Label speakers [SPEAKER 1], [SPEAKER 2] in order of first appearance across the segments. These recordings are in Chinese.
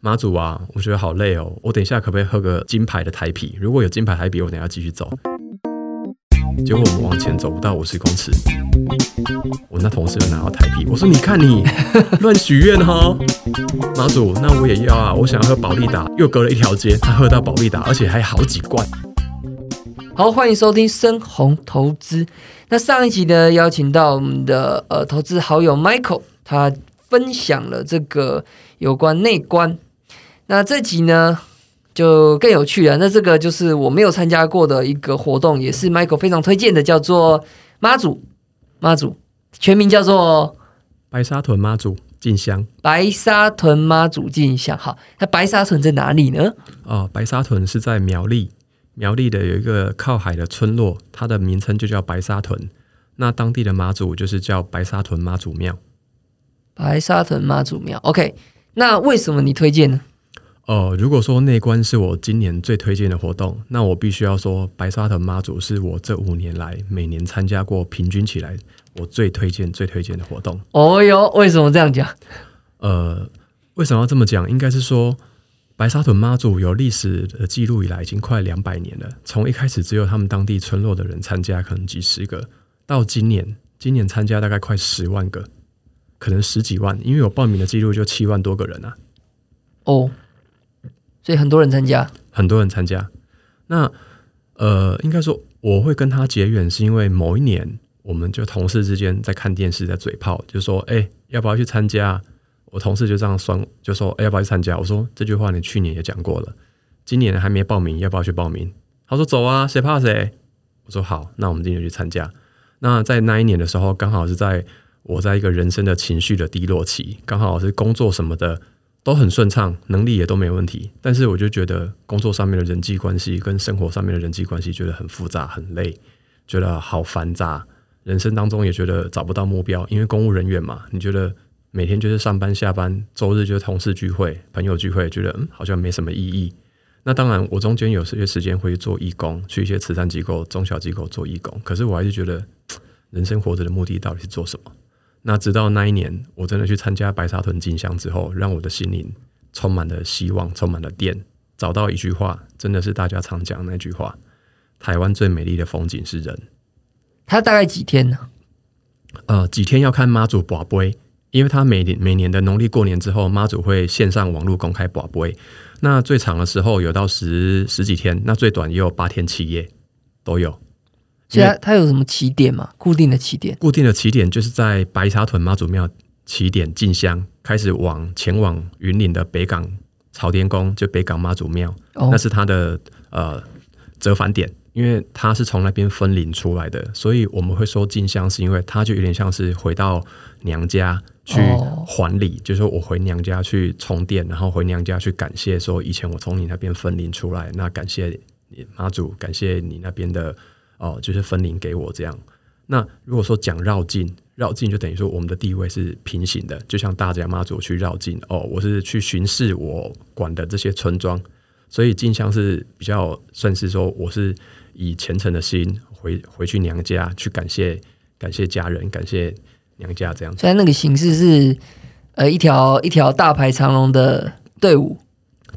[SPEAKER 1] 妈祖啊，我觉得好累哦，我等一下可不可以喝个金牌的台啤？如果有金牌台啤，我等下继续走。结果我们往前走不到五十公尺，我那同事又拿到台啤，我说：“你看你乱许愿哈，妈祖，那我也要啊！我想要喝保利达，又隔了一条街，他喝到保利达，而且还好几罐。”
[SPEAKER 2] 好，欢迎收听深红投资。那上一集呢，邀请到我们的呃投资好友 Michael，他分享了这个有关内观。那这集呢就更有趣了。那这个就是我没有参加过的一个活动，也是 Michael 非常推荐的，叫做妈祖。妈祖全名叫做
[SPEAKER 1] 白沙屯妈祖进香。
[SPEAKER 2] 白沙屯妈祖进香。好，那白沙屯在哪里呢？
[SPEAKER 1] 哦，白沙屯是在苗栗。苗栗的有一个靠海的村落，它的名称就叫白沙屯。那当地的妈祖就是叫白沙屯妈祖庙。
[SPEAKER 2] 白沙屯妈祖庙，OK。那为什么你推荐呢？
[SPEAKER 1] 哦，如果说内观是我今年最推荐的活动，那我必须要说白沙屯妈祖是我这五年来每年参加过平均起来我最推荐、最推荐的活动。
[SPEAKER 2] 哦哟，为什么这样讲？
[SPEAKER 1] 呃，为什么要这么讲？应该是说。白沙屯妈祖有历史的记录以来，已经快两百年了。从一开始只有他们当地村落的人参加，可能几十个，到今年，今年参加大概快十万个，可能十几万，因为有报名的记录就七万多个人啊。
[SPEAKER 2] 哦，所以很多人参加，
[SPEAKER 1] 很多人参加。那呃，应该说我会跟他结缘，是因为某一年，我们就同事之间在看电视，在嘴炮，就说：“哎，要不要去参加？”我同事就这样说，就说：“哎，要不要去参加？”我说：“这句话你去年也讲过了，今年还没报名，要不要去报名？”他说：“走啊，谁怕谁？”我说：“好，那我们今年去参加。”那在那一年的时候，刚好是在我在一个人生的情绪的低落期，刚好是工作什么的都很顺畅，能力也都没问题，但是我就觉得工作上面的人际关系跟生活上面的人际关系觉得很复杂、很累，觉得好繁杂。人生当中也觉得找不到目标，因为公务人员嘛，你觉得？每天就是上班下班，周日就是同事聚会、朋友聚会，觉得嗯好像没什么意义。那当然，我中间有些时间会做义工，去一些慈善机构、中小机构做义工。可是我还是觉得，人生活着的目的到底是做什么？那直到那一年，我真的去参加白沙屯进香之后，让我的心灵充满了希望，充满了电。找到一句话，真的是大家常讲那句话：台湾最美丽的风景是人。
[SPEAKER 2] 它大概几天呢？
[SPEAKER 1] 呃，几天要看妈祖宝杯。因为他每年每年的农历过年之后，妈祖会线上网络公开宝杯。那最长的时候有到十十几天，那最短也有八天七夜都有。
[SPEAKER 2] 所以它它有什么起点吗？固定的起点？
[SPEAKER 1] 固定的起点就是在白沙屯妈祖庙起点进香，开始往前往云林的北港朝天宫，就北港妈祖庙，那是它的呃折返点。因为它是从那边分灵出来的，所以我们会说进香，是因为它就有点像是回到娘家。去还礼，就是我回娘家去充电，然后回娘家去感谢，说以前我从你那边分灵出来，那感谢你妈祖，感谢你那边的哦，就是分灵给我这样。那如果说讲绕境，绕境就等于说我们的地位是平行的，就像大家妈祖去绕境哦，我是去巡视我管的这些村庄，所以进香是比较算是说我是以虔诚的心回回去娘家去感谢感谢家人，感谢。娘家这样，
[SPEAKER 2] 虽然那个形式是呃一条一条大排长龙的队伍，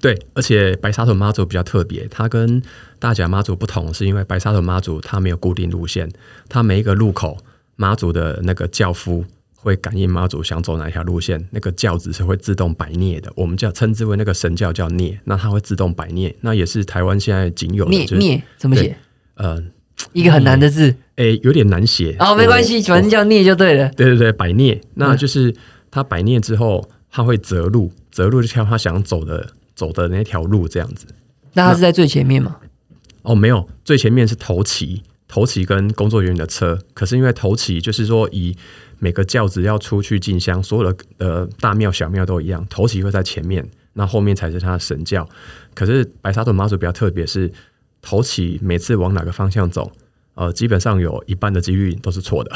[SPEAKER 1] 对，而且白沙屯妈祖比较特别，它跟大甲妈祖不同，是因为白沙屯妈祖它没有固定路线，它每一个路口妈祖的那个轿夫会感应妈祖想走哪一条路线，那个轿子是会自动摆涅的，我们叫称之为那个神教叫涅，那它会自动摆涅，那也是台湾现在仅有的
[SPEAKER 2] 涅涅怎么写？
[SPEAKER 1] 呃。
[SPEAKER 2] 一个很难的字，
[SPEAKER 1] 诶，有点难写。
[SPEAKER 2] 哦，没关系，反正叫孽就对了。
[SPEAKER 1] 对对对，摆孽，那就是它摆孽之后，它会择路，择路就挑他想走的走的那条路，这样子。
[SPEAKER 2] 那他是在最前面吗？
[SPEAKER 1] 哦，没有，最前面是头旗，头旗跟工作人员的车。可是因为头旗就是说，以每个轿子要出去进香，所有的呃大庙小庙都一样，头旗会在前面，那后面才是他的神教。可是白沙屯妈祖比较特别，是头旗每次往哪个方向走？呃，基本上有一半的几率都是错的，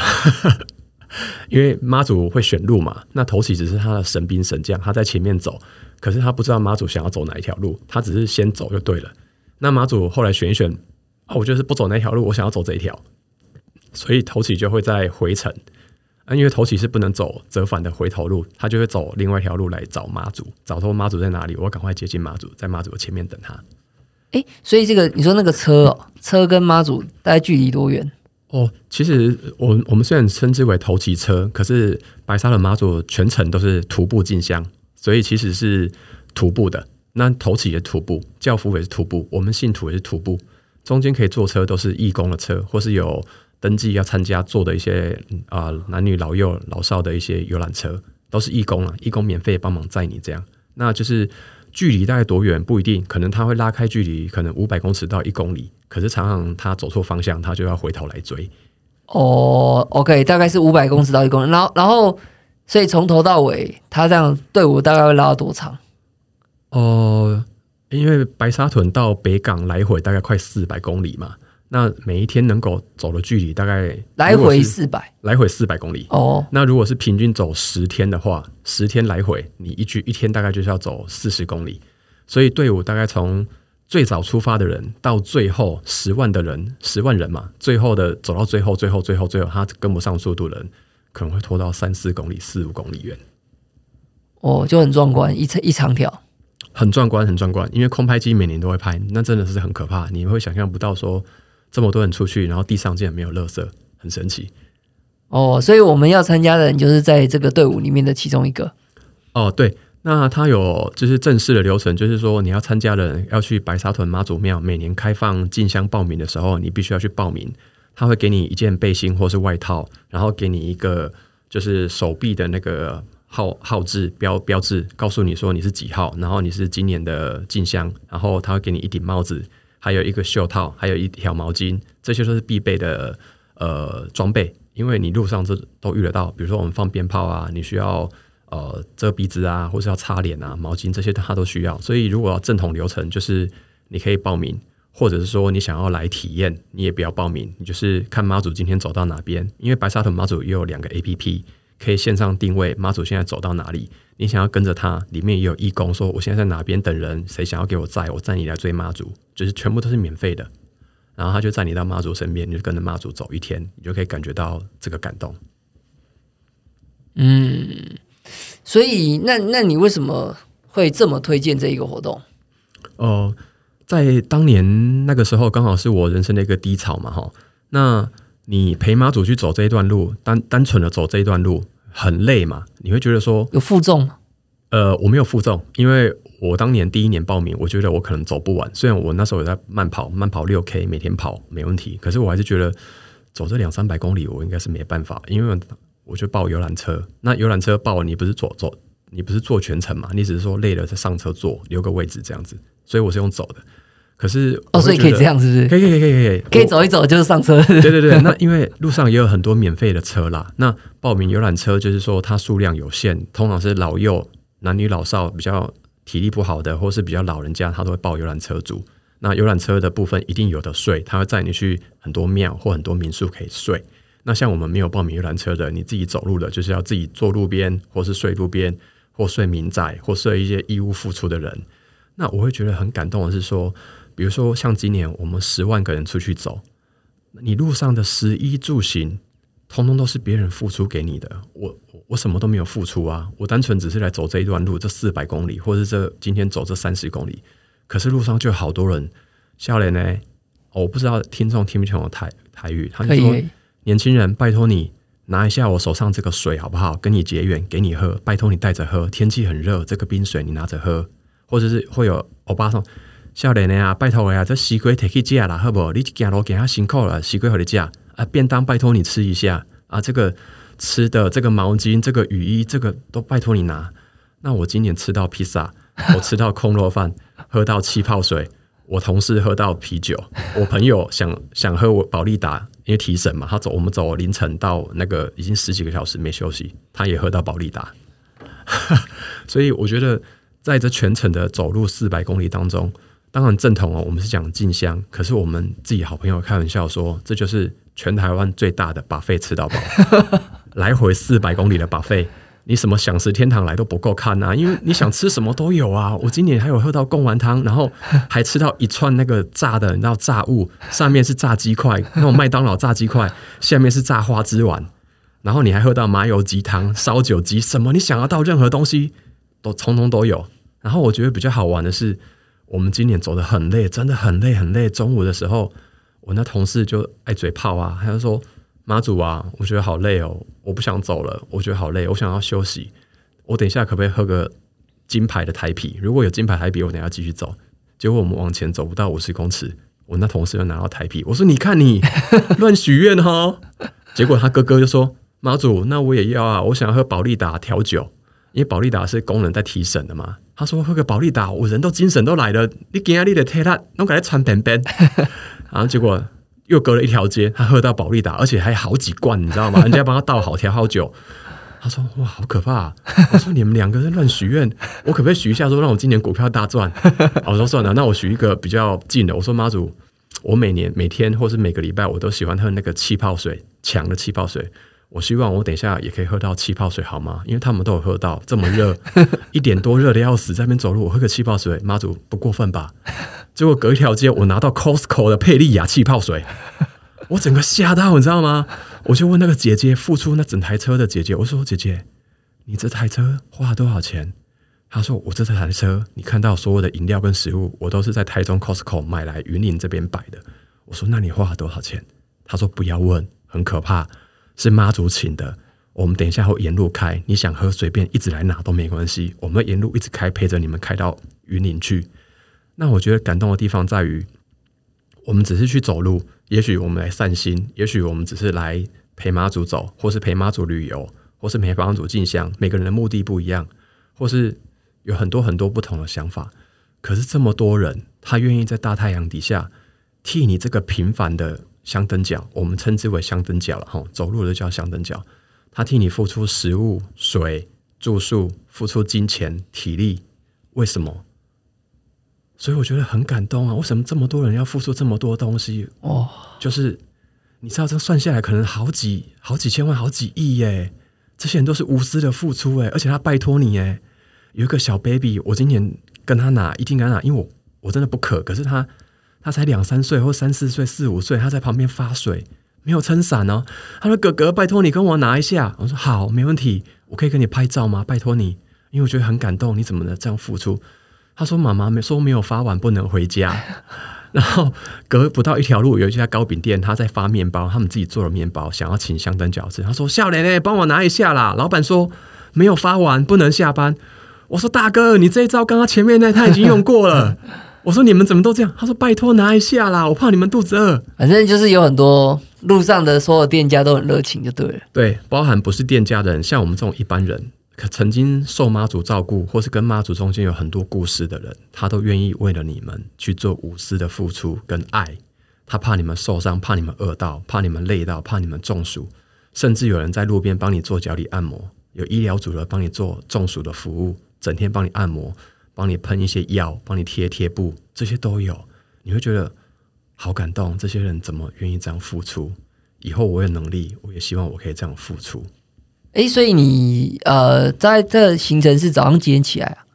[SPEAKER 1] 因为妈祖会选路嘛。那头起只是他的神兵神将，他在前面走，可是他不知道妈祖想要走哪一条路，他只是先走就对了。那妈祖后来选一选，啊，我就是不走那条路，我想要走这一条，所以头起就会在回程啊，因为头起是不能走折返的回头路，他就会走另外一条路来找妈祖，找说妈祖在哪里，我赶快接近妈祖，在妈祖的前面等他。
[SPEAKER 2] 哎，所以这个你说那个车哦，车跟妈祖大概距离多远？
[SPEAKER 1] 哦，其实我我们虽然称之为头骑车，可是白沙的妈祖全程都是徒步进香，所以其实是徒步的。那头骑也徒步，教夫也是徒步，我们信徒也是徒步，中间可以坐车都是义工的车，或是有登记要参加坐的一些啊男女老幼老少的一些游览车，都是义工啊，义工免费帮忙载你这样。那就是距离大概多远不一定，可能他会拉开距离，可能五百公尺到一公里。可是常常他走错方向，他就要回头来追。
[SPEAKER 2] 哦，OK，大概是五百公尺到一公里，然后然后所以从头到尾，他这样队伍大概会拉多长？
[SPEAKER 1] 哦，因为白沙屯到北港来回大概快四百公里嘛，那每一天能够走的距离大概
[SPEAKER 2] 来回四百，
[SPEAKER 1] 来回四百公里。
[SPEAKER 2] 哦，
[SPEAKER 1] 那如果是平均走十天的话，十天来回，你一句一天大概就是要走四十公里，所以队伍大概从。最早出发的人到最后十万的人，十万人嘛，最后的走到最后，最后，最后，最后，他跟不上速度的人，可能会拖到三四公里、四五公里远。
[SPEAKER 2] 哦，就很壮观，一一长条，
[SPEAKER 1] 很壮观，很壮观。因为空拍机每年都会拍，那真的是很可怕。你会想象不到说这么多人出去，然后地上竟然没有垃圾，很神奇。
[SPEAKER 2] 哦，所以我们要参加的人就是在这个队伍里面的其中一个。
[SPEAKER 1] 哦，对。那他有就是正式的流程，就是说你要参加的人要去白沙屯妈祖庙，每年开放进香报名的时候，你必须要去报名。他会给你一件背心或是外套，然后给你一个就是手臂的那个号号志标标志，告诉你说你是几号，然后你是今年的进香，然后他会给你一顶帽子，还有一个袖套，还有一条毛巾，这些都是必备的呃装备，因为你路上这都遇得到，比如说我们放鞭炮啊，你需要。呃，遮鼻子啊，或是要擦脸啊，毛巾这些他都需要。所以，如果要正统流程，就是你可以报名，或者是说你想要来体验，你也不要报名，你就是看妈祖今天走到哪边。因为白沙屯妈祖也有两个 A P P，可以线上定位妈祖现在走到哪里。你想要跟着他，里面也有义工说我现在在哪边等人，谁想要给我载，我载你来追妈祖，就是全部都是免费的。然后他就载你到妈祖身边，你就跟着妈祖走一天，你就可以感觉到这个感动。
[SPEAKER 2] 嗯。所以，那那你为什么会这么推荐这一个活动？
[SPEAKER 1] 哦，在当年那个时候，刚好是我人生的一个低潮嘛，哈。那你陪妈祖去走这一段路，单单纯的走这一段路很累嘛？你会觉得说
[SPEAKER 2] 有负重吗？
[SPEAKER 1] 呃，我没有负重，因为我当年第一年报名，我觉得我可能走不完。虽然我那时候有在慢跑，慢跑六 K，每天跑没问题，可是我还是觉得走这两三百公里，我应该是没办法，因为。我就报游览车，那游览车报你不是坐坐，你不是坐全程嘛？你只是说累了再上车坐，留个位置这样子。所以我是用走的。可是
[SPEAKER 2] 哦，所以可以这样，是不是？
[SPEAKER 1] 可以可以可以可以
[SPEAKER 2] 可以走一走就是上车。
[SPEAKER 1] 对对对，那因为路上也有很多免费的车啦。那报名游览车就是说它数量有限，通常是老幼男女老少比较体力不好的，或是比较老人家，他都会报游览车组。那游览车的部分一定有的睡，他会载你去很多庙或很多民宿可以睡。那像我们没有报名游览车的，你自己走路的，就是要自己坐路边，或是睡路边，或睡民宅，或睡一些义务付出的人。那我会觉得很感动的是说，比如说像今年我们十万个人出去走，你路上的食衣住行，通通都是别人付出给你的。我我什么都没有付出啊，我单纯只是来走这一段路，这四百公里，或者这今天走这三十公里，可是路上就好多人笑脸呢。我不知道听众听不听我台台语，他就说。年轻人，拜托你拿一下我手上这个水好不好？跟你结缘，给你喝。拜托你带着喝，天气很热，这个冰水你拿着喝。或者是会有欧巴送笑脸的啊，拜托我呀，这西瓜摕去借啦，好不？你走路给他辛苦了，西瓜和你借啊，便当拜托你吃一下啊，这个吃的这个毛巾、这个雨衣，这个都拜托你拿。那我今年吃到披萨，我吃到空肉饭，喝到气泡水。我同事喝到啤酒，我朋友想想喝我宝利达，因为提神嘛。他走，我们走凌晨到那个已经十几个小时没休息，他也喝到宝利达。所以我觉得在这全程的走路四百公里当中，当然正统哦，我们是讲进香，可是我们自己好朋友开玩笑说，这就是全台湾最大的把费吃到饱，来回四百公里的把费。你什么享食天堂来都不够看啊，因为你想吃什么都有啊。我今年还有喝到贡丸汤，然后还吃到一串那个炸的，你知道炸物，上面是炸鸡块，那种麦当劳炸鸡块，下面是炸花枝丸，然后你还喝到麻油鸡汤、烧酒鸡，什么你想要到任何东西都通通都有。然后我觉得比较好玩的是，我们今年走的很累，真的很累很累。中午的时候，我那同事就爱嘴炮啊，他就说：“妈祖啊，我觉得好累哦，我不想走了，我觉得好累，我想要休息。我等一下可不可以喝个金牌的台啤？如果有金牌台啤，我等下继续走。”结果我们往前走不到五十公尺，我那同事就拿到台啤，我说：“你看你 乱许愿哈！”结果他哥哥就说：“妈祖，那我也要啊，我想要喝宝利达调酒，因为宝利达是功能在提神的嘛。”他说：“喝个保利达，我人都精神都来了。你今天你的贴他，弄给他穿便便。”然后结果又隔了一条街，他喝到保利达，而且还好几罐，你知道吗？人家帮他倒好调好酒。他说：“哇，好可怕！”我说：“你们两个人乱许愿，我可不可以许一下，说让我今年股票大赚？”我说：“算了，那我许一个比较近的。”我说：“妈祖，我每年每天或是每个礼拜，我都喜欢喝那个气泡水，强的气泡水。我希望我等一下也可以喝到气泡水，好吗？因为他们都有喝到，这么热，一点多热的要死，在那边走路，我喝个气泡水，妈祖不过分吧？结果隔一条街，我拿到 Costco 的佩利亚气泡水。”我整个吓到，你知道吗？我就问那个姐姐，付出那整台车的姐姐，我说：“姐姐，你这台车花了多少钱？”她说：“我这台车，你看到所有的饮料跟食物，我都是在台中 Costco 买来云林这边摆的。”我说：“那你花了多少钱？”她说：“不要问，很可怕，是妈祖请的。我们等一下会沿路开，你想喝随便一直来拿都没关系。我们沿路一直开，陪着你们开到云林去。”那我觉得感动的地方在于，我们只是去走路。也许我们来散心，也许我们只是来陪妈祖走，或是陪妈祖旅游，或是陪妈祖进香。每个人的目的不一样，或是有很多很多不同的想法。可是这么多人，他愿意在大太阳底下替你这个平凡的香灯脚，我们称之为香灯脚了哈，走路的叫香灯脚。他替你付出食物、水、住宿，付出金钱、体力，为什么？所以我觉得很感动啊！为什么这么多人要付出这么多东西？哦，就是你知道，这算下来可能好几好几千万、好几亿耶！这些人都是无私的付出哎，而且他拜托你哎，有一个小 baby，我今年跟他拿，一定跟他拿，因为我我真的不渴，可是他他才两三岁或三四岁、四五岁，他在旁边发水，没有撑伞哦。他说：“哥哥，拜托你跟我拿一下。”我说：“好，没问题，我可以跟你拍照吗？拜托你，因为我觉得很感动，你怎么能这样付出？”他说：“妈妈没说没有发完不能回家。”然后隔不到一条路有一家糕饼店，他在发面包，他们自己做了面包，想要请香灯饺子。他说：“笑脸嘞，帮我拿一下啦！”老板说：“没有发完不能下班。”我说：“大哥，你这一招刚刚前面那他已经用过了。”我说：“你们怎么都这样？”他说：“拜托拿一下啦，我怕你们肚子饿。”
[SPEAKER 2] 反正就是有很多路上的所有店家都很热情，就对了。
[SPEAKER 1] 对，包含不是店家的人，像我们这种一般人。可曾经受妈祖照顾，或是跟妈祖中间有很多故事的人，他都愿意为了你们去做无私的付出跟爱。他怕你们受伤，怕你们饿到，怕你们累到，怕你们中暑，甚至有人在路边帮你做脚底按摩，有医疗组的帮你做中暑的服务，整天帮你按摩，帮你喷一些药，帮你贴贴布，这些都有。你会觉得好感动，这些人怎么愿意这样付出？以后我有能力，我也希望我可以这样付出。
[SPEAKER 2] 哎，所以你呃，在这行程是早上几点起来啊？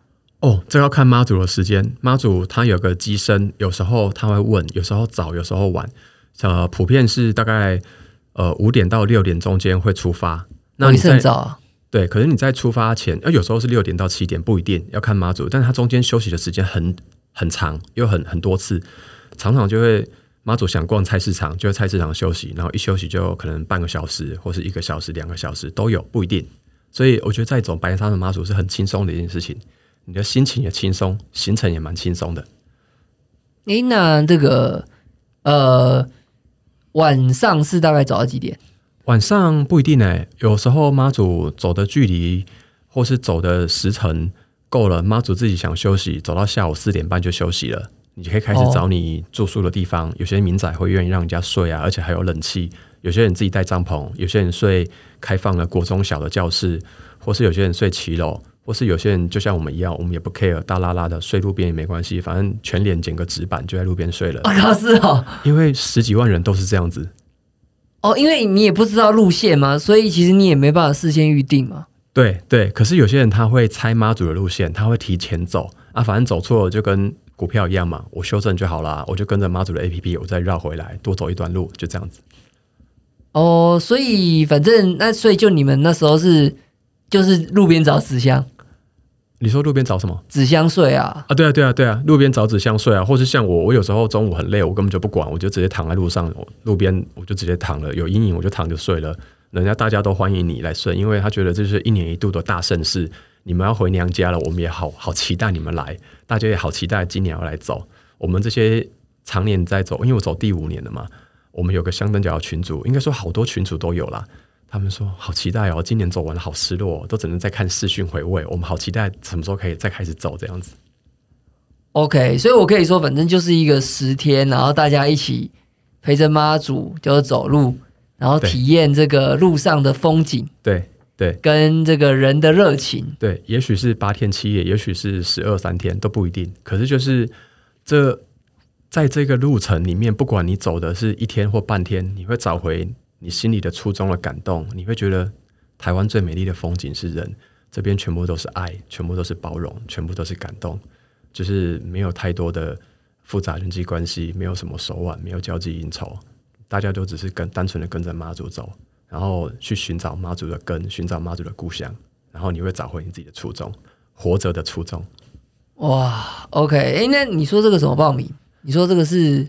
[SPEAKER 1] 哦，这要看妈祖的时间。妈祖他有个机身，有时候他会问，有时候早，有时候晚。呃，普遍是大概呃五点到六点中间会出发。
[SPEAKER 2] 那你很早？
[SPEAKER 1] 对，可是你在出发前，呃，有时候是六点到七点，不一定要看妈祖，但是他中间休息的时间很很长，又很很多次，常常就会。妈祖想逛菜市场，就在菜市场休息，然后一休息就可能半个小时，或是一个小时、两个小时都有，不一定。所以我觉得在走白沙的妈祖是很轻松的一件事情，你的心情也轻松，行程也蛮轻松的。
[SPEAKER 2] 诶，那这个呃，晚上是大概走到几点？
[SPEAKER 1] 晚上不一定诶，有时候妈祖走的距离或是走的时程够了，妈祖自己想休息，走到下午四点半就休息了。你就可以开始找你住宿的地方。有些民宅会愿意让人家睡啊，而且还有冷气。有些人自己带帐篷，有些人睡开放的国中小的教室，或是有些人睡骑楼，或是有些人就像我们一样，我们也不 care，大拉拉的睡路边也没关系，反正全脸剪个纸板就在路边睡了。
[SPEAKER 2] 啊，是哦，
[SPEAKER 1] 因为十几万人都是这样子。
[SPEAKER 2] 哦，因为你也不知道路线嘛，所以其实你也没办法事先预定嘛。
[SPEAKER 1] 对对，可是有些人他会猜妈祖的路线，他会提前走啊，反正走错了就跟。股票一样嘛，我修正就好啦，我就跟着妈祖的 A P P，我再绕回来，多走一段路，就这样子。
[SPEAKER 2] 哦，所以反正那所以就你们那时候是就是路边找纸箱
[SPEAKER 1] 你说路边找什么？
[SPEAKER 2] 纸箱睡啊，
[SPEAKER 1] 啊，对啊，对啊，对啊，路边找纸箱睡啊，或是像我，我有时候中午很累，我根本就不管，我就直接躺在路上，我路边我就直接躺了，有阴影我就躺着睡了。人家大家都欢迎你来睡，因为他觉得这是一年一度的大盛事，你们要回娘家了，我们也好好期待你们来，大家也好期待今年要来走。我们这些常年在走，因为我走第五年了嘛，我们有个香灯角的群组，应该说好多群组都有啦。他们说好期待哦，今年走完了好失落、哦，都只能在看视讯回味。我们好期待什么时候可以再开始走这样子。
[SPEAKER 2] OK，所以我可以说，反正就是一个十天，然后大家一起陪着妈祖，就是走路，然后体验这个路上的风景
[SPEAKER 1] 对对
[SPEAKER 2] 跟这个人的热情。
[SPEAKER 1] 对，也许是八天七夜，也许是十二三天都不一定。可是就是这在这个路程里面，不管你走的是一天或半天，你会找回你心里的初衷的感动，你会觉得台湾最美丽的风景是人，这边全部都是爱，全部都是包容，全部都是感动，就是没有太多的复杂人际关系，没有什么手腕，没有交际应酬，大家都只是跟单纯的跟着妈祖走，然后去寻找妈祖的根，寻找妈祖的故乡，然后你会找回你自己的初衷，活着的初衷。
[SPEAKER 2] 哇，OK，哎，那你说这个怎么报名？你说这个是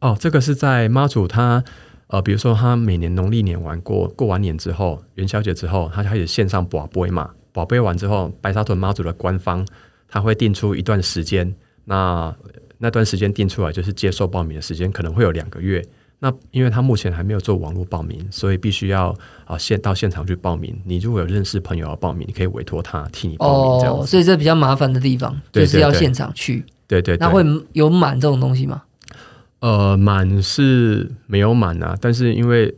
[SPEAKER 1] 哦，这个是在妈祖他呃，比如说他每年农历年完过过完年之后，元宵节之后，他就开始线上保杯嘛，保杯完之后，白沙屯妈祖的官方他会定出一段时间，那那段时间定出来就是接受报名的时间，可能会有两个月。那因为他目前还没有做网络报名，所以必须要啊现到现场去报名。你如果有认识朋友要报名，你可以委托他替你报名这样
[SPEAKER 2] 哦，所以这比较麻烦的地方就是要现场去。
[SPEAKER 1] 对对对，
[SPEAKER 2] 那会有满这种东西吗？
[SPEAKER 1] 呃，满是没有满啊，但是因为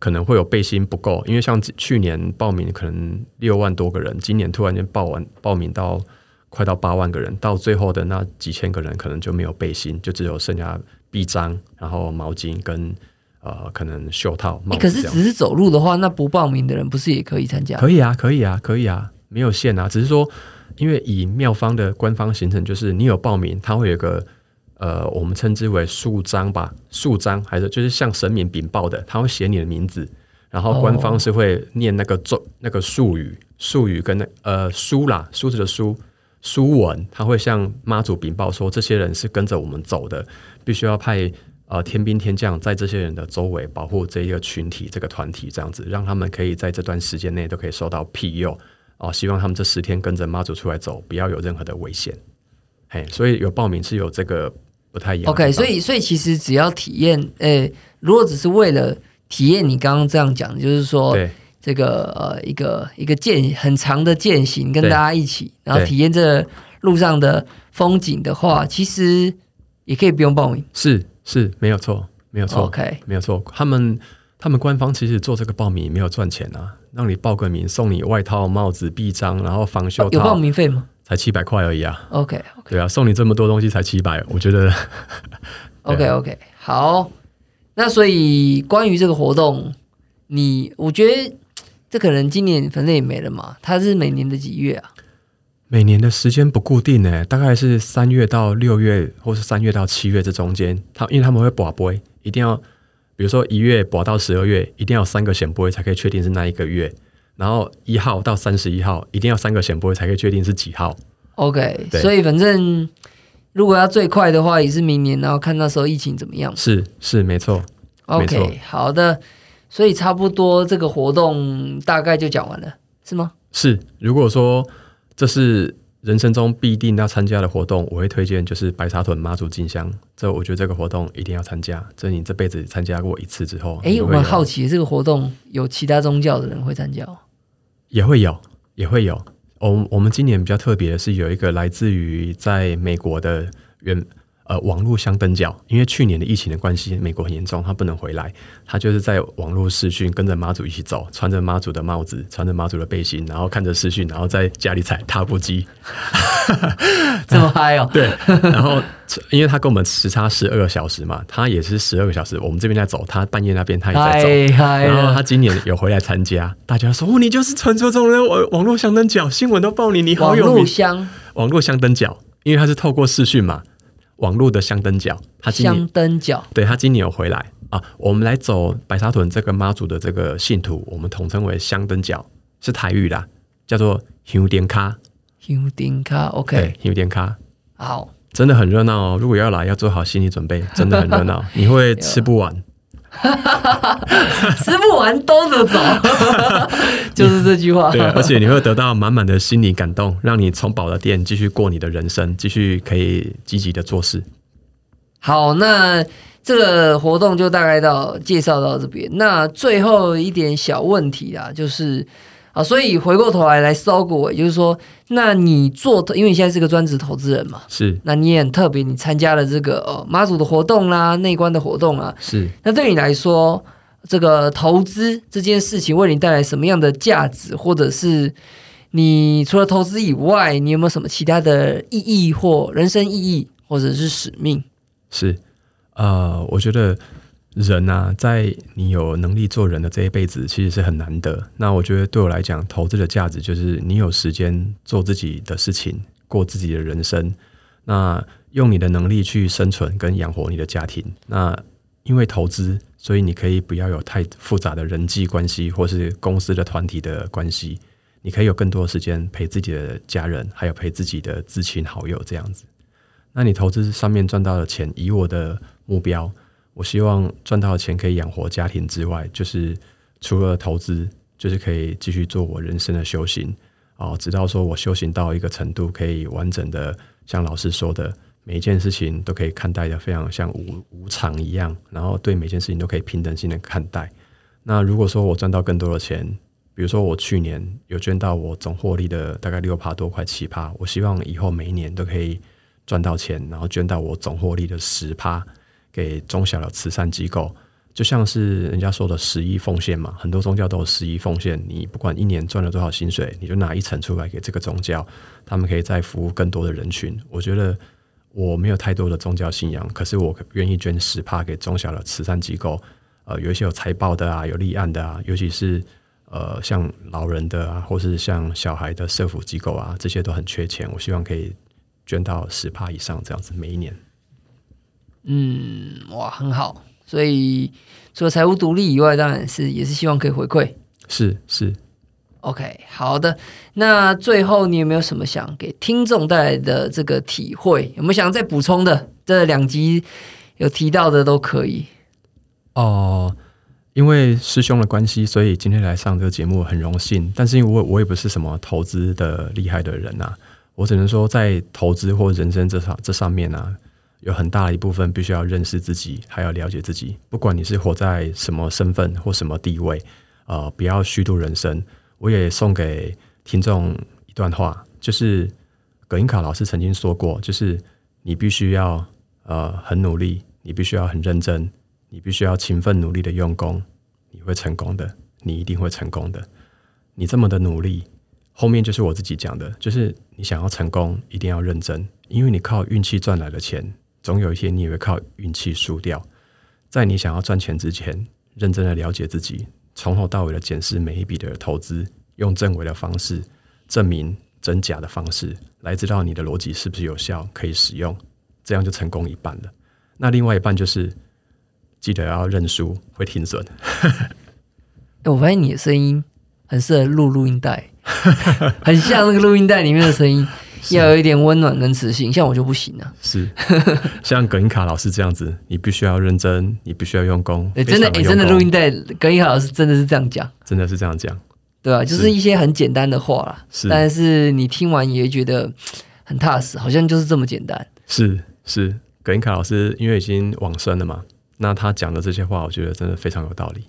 [SPEAKER 1] 可能会有背心不够，因为像去年报名可能六万多个人，今年突然间报完报名到快到八万个人，到最后的那几千个人可能就没有背心，就只有剩下臂章，然后毛巾跟呃可能袖套、帽子这样。
[SPEAKER 2] 可是只是走路的话，那不报名的人不是也可以参加？
[SPEAKER 1] 可以啊，可以啊，可以啊，没有限啊，只是说，因为以妙方的官方行程，就是你有报名，它会有个呃，我们称之为数章吧，数章还是就是向神明禀报的，他会写你的名字，然后官方是会念那个咒、那个术语、术语跟那呃书啦，书子的书。书文，他会向妈祖禀报说，这些人是跟着我们走的，必须要派呃天兵天将在这些人的周围保护这一个群体、这个团体，这样子让他们可以在这段时间内都可以受到庇佑哦、希望他们这十天跟着妈祖出来走，不要有任何的危险。嘿，所以有报名是有这个不太一样
[SPEAKER 2] OK，所以所以其实只要体验，呃，如果只是为了体验你刚刚这样讲，就是说
[SPEAKER 1] 对。
[SPEAKER 2] 这个呃一个一个践很长的践行，跟大家一起，然后体验这路上的风景的话，其实也可以不用报名。
[SPEAKER 1] 是是没有错，没有错。
[SPEAKER 2] OK，
[SPEAKER 1] 没有错，他们他们官方其实做这个报名没有赚钱啊，让你报个名，送你外套、帽子、臂章，然后防袖
[SPEAKER 2] 有报，名费吗
[SPEAKER 1] 才七百块而已啊。
[SPEAKER 2] ？OK OK
[SPEAKER 1] 对啊，送你这么多东西才七百，我觉得
[SPEAKER 2] OK OK，好。那所以关于这个活动，你我觉得这可能今年反正也没了嘛。它是每年的几月啊？
[SPEAKER 1] 每年的时间不固定呢，大概是三月到六月，或是三月到七月这中间。他因为他们会拔杯，一定要，比如说一月拔到十二月，一定要三个显杯才可以确定是那一个月。然后一号到三十一号，一定要三个显波才可以确定是几号。
[SPEAKER 2] OK，所以反正如果要最快的话，也是明年，然后看那时候疫情怎么样。
[SPEAKER 1] 是是没错，没错
[SPEAKER 2] OK，好的，所以差不多这个活动大概就讲完了，是吗？
[SPEAKER 1] 是。如果说这是人生中必定要参加的活动，我会推荐就是白沙屯妈祖进香。这我觉得这个活动一定要参加。这你这辈子参加过一次之后，
[SPEAKER 2] 哎，我蛮
[SPEAKER 1] 你会有
[SPEAKER 2] 好奇，这个活动有其他宗教的人会参加哦？
[SPEAKER 1] 也会有，也会有。我我们今年比较特别的是有一个来自于在美国的原呃网络相登脚，因为去年的疫情的关系，美国很严重，他不能回来，他就是在网络视讯跟着妈祖一起走，穿着妈祖的帽子，穿着妈祖的背心，然后看着视讯，然后在家里踩踏步机，
[SPEAKER 2] 这么嗨哦？
[SPEAKER 1] 对，然后因为他跟我们时差十二个小时嘛，他也是十二个小时，我们这边在走，他半夜那边他也在走。然后他！今年有回来参加，大家说：“哦，你就是传说中的网网络相登脚，新闻都报你，你好
[SPEAKER 2] 网络
[SPEAKER 1] 有名。
[SPEAKER 2] 香”
[SPEAKER 1] 网络相登脚，因为他是透过视讯嘛，网络的香灯脚，他今
[SPEAKER 2] 香
[SPEAKER 1] 年
[SPEAKER 2] 灯脚。
[SPEAKER 1] 对他今年有回来，啊，我们来走白沙屯这个妈祖的这个信徒，我们统称为香灯脚，是台语啦，叫做香点卡，
[SPEAKER 2] 香点卡，OK，，
[SPEAKER 1] 香点卡，
[SPEAKER 2] 好，
[SPEAKER 1] 真的很热闹哦。如果要来，要做好心理准备，真的很热闹，你会吃不完。
[SPEAKER 2] 吃不完兜着走，就是这句话。
[SPEAKER 1] 对，而且你会得到满满的心理感动，让你从宝的店继续过你的人生，继续可以积极的做事。
[SPEAKER 2] 好，那这个活动就大概到介绍到这边。那最后一点小问题啊，就是啊，所以回过头来来搜个尾，就是说，那你做，因为你现在是个专职投资人嘛，
[SPEAKER 1] 是
[SPEAKER 2] 那你也很特别，你参加了这个呃妈祖的活动啦、内观的活动啊，
[SPEAKER 1] 是，
[SPEAKER 2] 那对你来说，这个投资这件事情为你带来什么样的价值，或者是你除了投资以外，你有没有什么其他的意义或人生意义，或者是使命？
[SPEAKER 1] 是，呃，我觉得人啊，在你有能力做人的这一辈子，其实是很难得。那我觉得对我来讲，投资的价值就是你有时间做自己的事情，过自己的人生。那用你的能力去生存跟养活你的家庭。那因为投资，所以你可以不要有太复杂的人际关系，或是公司的团体的关系。你可以有更多的时间陪自己的家人，还有陪自己的至亲好友这样子。那你投资上面赚到的钱，以我的目标，我希望赚到的钱可以养活家庭之外，就是除了投资，就是可以继续做我人生的修行哦，直到说我修行到一个程度，可以完整的像老师说的，每一件事情都可以看待的非常像无无常一样，然后对每件事情都可以平等性的看待。那如果说我赚到更多的钱，比如说我去年有捐到我总获利的大概六趴多，块七趴，我希望以后每一年都可以赚到钱，然后捐到我总获利的十趴给中小的慈善机构，就像是人家说的十一奉献嘛，很多宗教都有十一奉献。你不管一年赚了多少薪水，你就拿一成出来给这个宗教，他们可以再服务更多的人群。我觉得我没有太多的宗教信仰，可是我愿意捐十帕给中小的慈善机构。呃，有一些有财报的啊，有立案的啊，尤其是呃像老人的啊，或是像小孩的社福机构啊，这些都很缺钱。我希望可以捐到十帕以上，这样子每一年。
[SPEAKER 2] 嗯，哇，很好。所以除了财务独立以外，当然是也是希望可以回馈。
[SPEAKER 1] 是是
[SPEAKER 2] ，OK，好的。那最后你有没有什么想给听众带来的这个体会？有没有想再补充的？这两集有提到的都可以。
[SPEAKER 1] 哦，因为师兄的关系，所以今天来上这个节目很荣幸。但是因为我我也不是什么投资的厉害的人啊，我只能说在投资或人生这上这上面啊，有很大一部分必须要认识自己，还要了解自己。不管你是活在什么身份或什么地位，呃，不要虚度人生。我也送给听众一段话，就是葛英卡老师曾经说过，就是你必须要呃很努力，你必须要很认真。你必须要勤奋努力的用功，你会成功的，你一定会成功的。你这么的努力，后面就是我自己讲的，就是你想要成功，一定要认真，因为你靠运气赚来的钱，总有一天你也会靠运气输掉。在你想要赚钱之前，认真的了解自己，从头到尾的检视每一笔的投资，用正伪的方式证明真假的方式，来知道你的逻辑是不是有效，可以使用，这样就成功一半了。那另外一半就是。记得要认输，会停损。
[SPEAKER 2] 我发现你的声音很适合录录音带，很像那个录音带里面的声音，要有一点温暖跟磁性。像我就不行啊，
[SPEAKER 1] 是 像葛英卡老师这样子，你必须要认真，你必须要用功。
[SPEAKER 2] 欸 真的，真的录音带跟一卡老师真的是这样讲，
[SPEAKER 1] 真的是这样讲，
[SPEAKER 2] 对啊、就是一些很简单的话啦，
[SPEAKER 1] 是
[SPEAKER 2] 但是你听完也觉得很踏实，好像就是这么简单。
[SPEAKER 1] 是是。葛英卡老师因为已经往生了嘛，那他讲的这些话，我觉得真的非常有道理。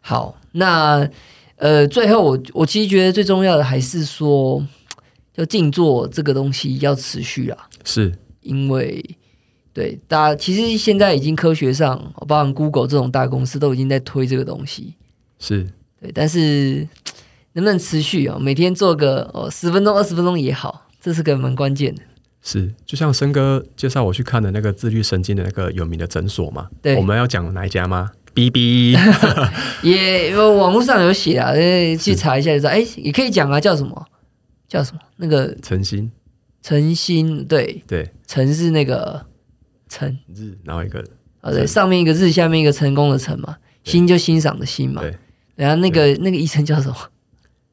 [SPEAKER 2] 好，那呃，最后我我其实觉得最重要的还是说，就静坐这个东西要持续啊，
[SPEAKER 1] 是
[SPEAKER 2] 因为对大家其实现在已经科学上，包含 Google 这种大公司都已经在推这个东西，
[SPEAKER 1] 是
[SPEAKER 2] 对，但是能不能持续啊？每天做个哦十分钟、二十分钟也好，这是个蛮关键的。
[SPEAKER 1] 是，就像森哥介绍我去看的那个自律神经的那个有名的诊所嘛，
[SPEAKER 2] 对
[SPEAKER 1] 我们要讲哪一家吗？B B
[SPEAKER 2] 也有网络上有写啊，呃 去查一下就知道。哎，也可以讲啊，叫什么？叫什么？那个
[SPEAKER 1] 诚心。
[SPEAKER 2] 诚心，对，
[SPEAKER 1] 对。
[SPEAKER 2] 诚是那个诚，
[SPEAKER 1] 日，然后一个
[SPEAKER 2] 啊，对，上面一个日，下面一个成功的成嘛，
[SPEAKER 1] 对。
[SPEAKER 2] 欣就欣赏的欣嘛。
[SPEAKER 1] 对，
[SPEAKER 2] 然后那个那个医生叫什么？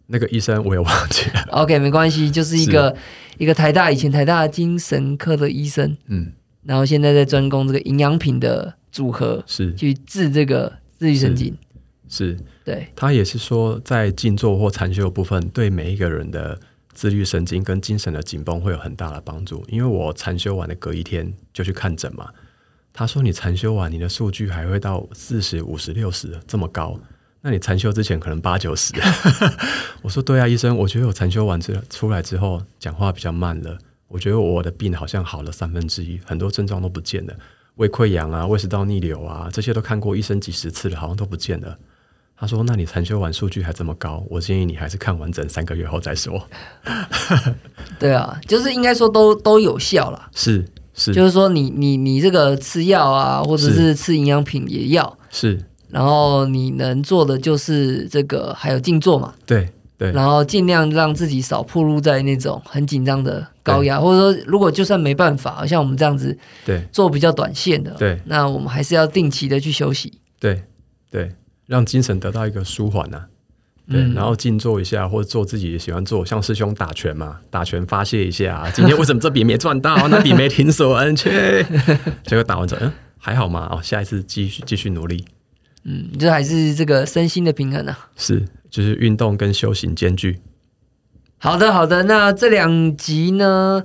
[SPEAKER 1] 那个医生我也忘记了。
[SPEAKER 2] ？OK，没关系，就是一个一个台大以前台大精神科的医生，
[SPEAKER 1] 嗯，
[SPEAKER 2] 然后现在在专攻这个营养品的组合，
[SPEAKER 1] 是。
[SPEAKER 2] 去治这个自律神经。
[SPEAKER 1] 是，
[SPEAKER 2] 对，
[SPEAKER 1] 他也是说，在静坐或禅修的部分，对每一个人的自律神经跟精神的紧绷会有很大的帮助。因为我禅修完的隔一天就去看诊嘛，他说你禅修完，你的数据还会到四十五十六十这么高，那你禅修之前可能八九十。我说对啊，医生，我觉得我禅修完之出来之后，讲话比较慢了，我觉得我的病好像好了三分之一，很多症状都不见了。胃溃疡啊、胃食道逆流啊，这些都看过医生几十次了，好像都不见了。他说：“那你禅修完数据还这么高，我建议你还是看完整三个月后再说。
[SPEAKER 2] 对啊，就是应该说都都有效啦。
[SPEAKER 1] 是”是。
[SPEAKER 2] 就是说你你你这个吃药啊，或者是吃营养品也要，
[SPEAKER 1] 是，
[SPEAKER 2] 然后你能做的就是这个还有静坐嘛，
[SPEAKER 1] 对对。
[SPEAKER 2] 然后尽量让自己少暴露在那种很紧张的高压，或者说如果就算没办法，像我们这样子
[SPEAKER 1] 对。
[SPEAKER 2] 做比较短线的，
[SPEAKER 1] 对。
[SPEAKER 2] 那我们还是要定期的去休息。
[SPEAKER 1] 对对，让精神得到一个舒缓呐、对，
[SPEAKER 2] 嗯
[SPEAKER 1] 然后静坐一下，或者做自己喜欢做，像师兄打拳嘛，打拳发泄一下。今天为什么这笔没赚到？那笔没停损，切。结果打完之后，嗯，还好嘛，哦，下一次继续继续努力。
[SPEAKER 2] 嗯，这还是这个身心的平衡啊。
[SPEAKER 1] 是，就是运动跟修行兼具。
[SPEAKER 2] 好的，好的，那这两集呢？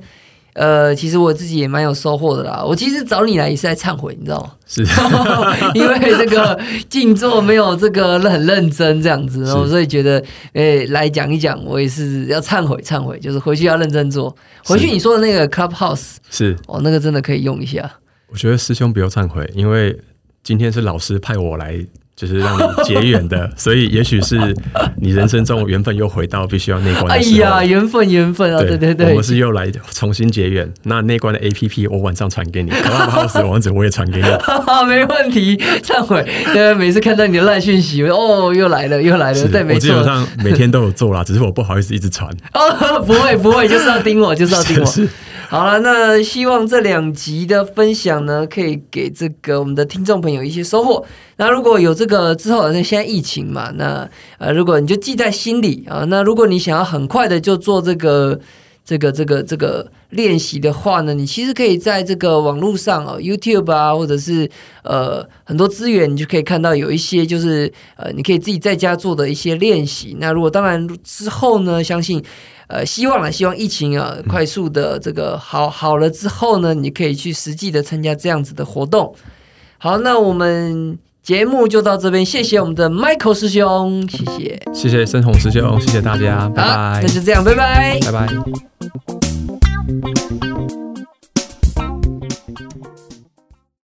[SPEAKER 2] 呃，其实我自己也蛮有收获的啦。我其实找你来也是在忏悔，你知道吗？
[SPEAKER 1] 是
[SPEAKER 2] 因为这个静坐没有这个很认真这样子，然后所以觉得，诶、来讲一讲，我也是要忏悔忏悔，就是回去要认真做。回去你说的那个 Clubhouse，
[SPEAKER 1] 是，
[SPEAKER 2] 哦，那个真的可以用一下。
[SPEAKER 1] 我觉得师兄不用忏悔，因为今天是老师派我来，就是让你结缘的，所以也许是你人生中缘分又回到必须要内观
[SPEAKER 2] 哎。呀，缘分缘分啊，对对
[SPEAKER 1] 我
[SPEAKER 2] 对
[SPEAKER 1] 们，是又来重新结缘。那内观的 A P P 我晚上传给你，Clubhouse 网址我也传给你。
[SPEAKER 2] 没问题，忏悔。对，每次看到你的烂讯息，哦，又来了，又来了，
[SPEAKER 1] 是
[SPEAKER 2] 对，没
[SPEAKER 1] 我基本。上每天都有做啦，只是我不好意思一直传。
[SPEAKER 2] 哦，不会不会，就是要盯我，就是要盯我。好了，那希望这两集的分享呢，可以给这个我们的听众朋友一些收获。那如果有这个之后，那现在疫情嘛，那呃，如果你就记在心里啊。那如果你想要很快的就做这个这个这个这个练习的话呢，你其实可以在这个网络上哦，YouTube 啊，或者是呃很多资源，你就可以看到有一些就是呃，你可以自己在家做的一些练习。那如果当然之后呢，相信。呃，希望了，希望疫情啊快速的这个好好了之后呢，你可以去实际的参加这样子的活动。好，那我们节目就到这边，谢谢我们的 Michael 师兄，谢谢。
[SPEAKER 1] 谢谢深红师兄，谢谢大家，拜
[SPEAKER 2] 好，
[SPEAKER 1] 拜
[SPEAKER 2] 那，就这样，拜拜。
[SPEAKER 1] 拜拜。